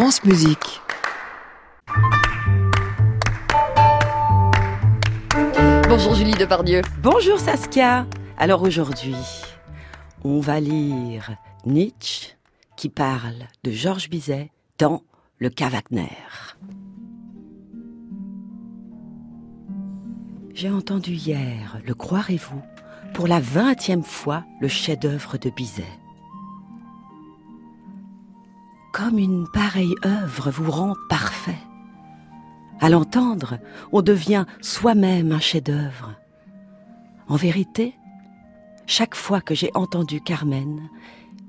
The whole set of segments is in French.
France Musique. Bonjour Julie Depardieu. Bonjour Saskia. Alors aujourd'hui, on va lire Nietzsche qui parle de Georges Bizet dans Le cas Wagner. J'ai entendu hier, le croirez-vous, pour la vingtième fois le chef-d'œuvre de Bizet. Comme une pareille œuvre vous rend parfait. À l'entendre, on devient soi-même un chef-d'œuvre. En vérité, chaque fois que j'ai entendu Carmen,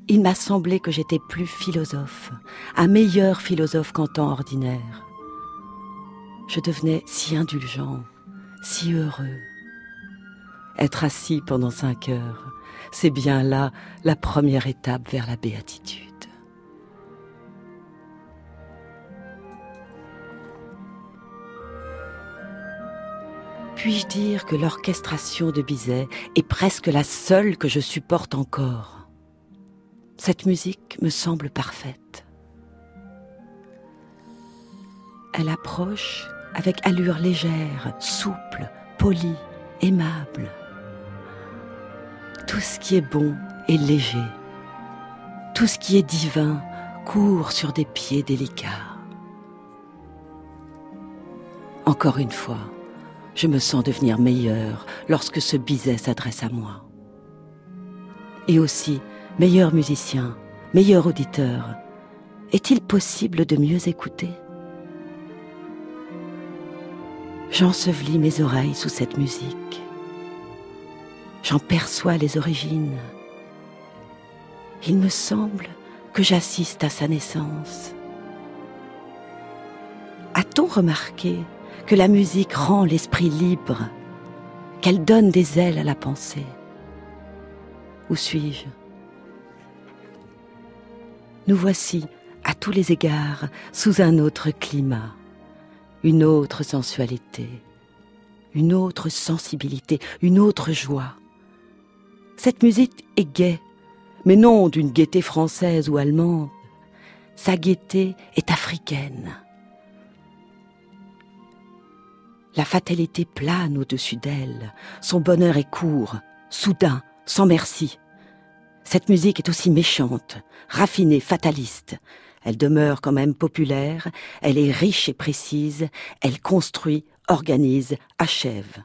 il m'a semblé que j'étais plus philosophe, un meilleur philosophe qu'en temps ordinaire. Je devenais si indulgent, si heureux. Être assis pendant cinq heures, c'est bien là la première étape vers la béatitude. Puis-je dire que l'orchestration de Bizet est presque la seule que je supporte encore? Cette musique me semble parfaite. Elle approche avec allure légère, souple, polie, aimable. Tout ce qui est bon est léger. Tout ce qui est divin court sur des pieds délicats. Encore une fois, je me sens devenir meilleur lorsque ce Bizet s'adresse à moi. Et aussi, meilleur musicien, meilleur auditeur, est-il possible de mieux écouter? J'ensevelis mes oreilles sous cette musique. J'en perçois les origines. Il me semble que j'assiste à sa naissance. A-t-on remarqué que la musique rend l'esprit libre, qu'elle donne des ailes à la pensée. Où suis-je? Nous voici, à tous les égards, sous un autre climat, une autre sensualité, une autre sensibilité, une autre joie. Cette musique est gaie, mais non d'une gaieté française ou allemande. Sa gaieté est africaine. La fatalité plane au-dessus d'elle. Son bonheur est court, soudain, sans merci. Cette musique est aussi méchante, raffinée, fataliste. Elle demeure quand même populaire, elle est riche et précise, elle construit, organise, achève.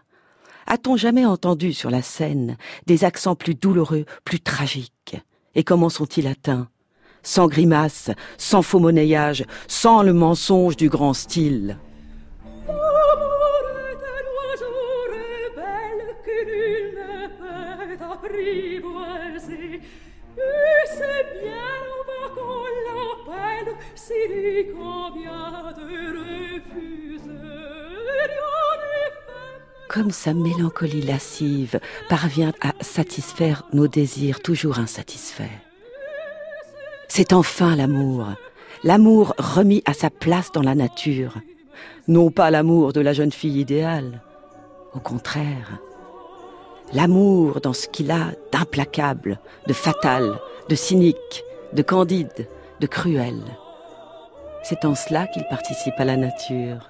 A-t-on jamais entendu sur la scène des accents plus douloureux, plus tragiques? Et comment sont-ils atteints? Sans grimace, sans faux monnayage, sans le mensonge du grand style. Comme sa mélancolie lascive parvient à satisfaire nos désirs toujours insatisfaits. C'est enfin l'amour, l'amour remis à sa place dans la nature, non pas l'amour de la jeune fille idéale, au contraire, l'amour dans ce qu'il a d'implacable, de fatal, de cynique, de candide, de cruel. C'est en cela qu'il participe à la nature.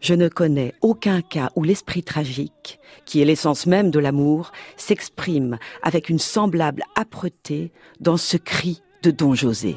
Je ne connais aucun cas où l'esprit tragique, qui est l'essence même de l'amour, s'exprime avec une semblable âpreté dans ce cri de Don José.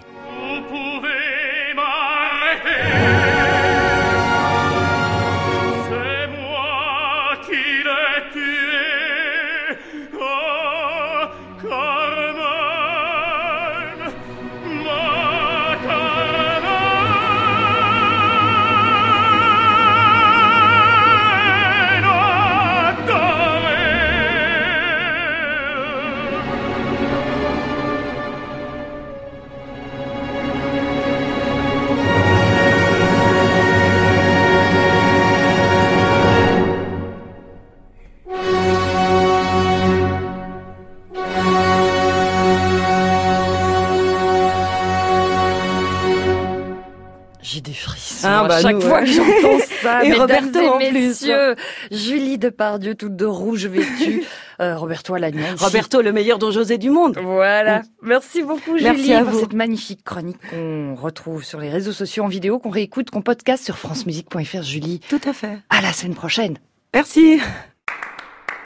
À bah, chaque fois que j'entends ça. et Roberto en messieurs, Julie Depardieu, toute de rouge vêtue, Euh, Roberto Alagna. Roberto, le meilleur don José du monde. Voilà. Merci beaucoup, Julie, Merci à pour vous. cette magnifique chronique qu'on retrouve sur les réseaux sociaux en vidéo, qu'on réécoute, qu'on podcast sur francemusique.fr. Julie, Tout à fait. à la semaine prochaine. Merci.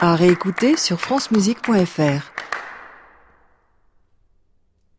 À réécouter sur francemusique.fr.